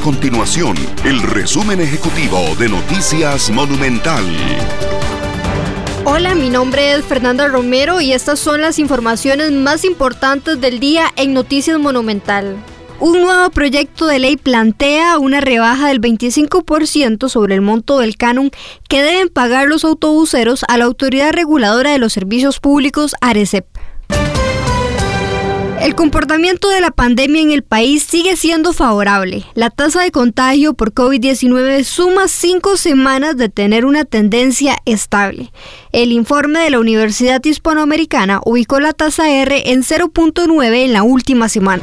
continuación el resumen ejecutivo de Noticias Monumental. Hola, mi nombre es Fernanda Romero y estas son las informaciones más importantes del día en Noticias Monumental. Un nuevo proyecto de ley plantea una rebaja del 25% sobre el monto del canon que deben pagar los autobuseros a la Autoridad Reguladora de los Servicios Públicos, ARECEP. El comportamiento de la pandemia en el país sigue siendo favorable. La tasa de contagio por COVID-19 suma cinco semanas de tener una tendencia estable. El informe de la Universidad Hispanoamericana ubicó la tasa R en 0.9 en la última semana.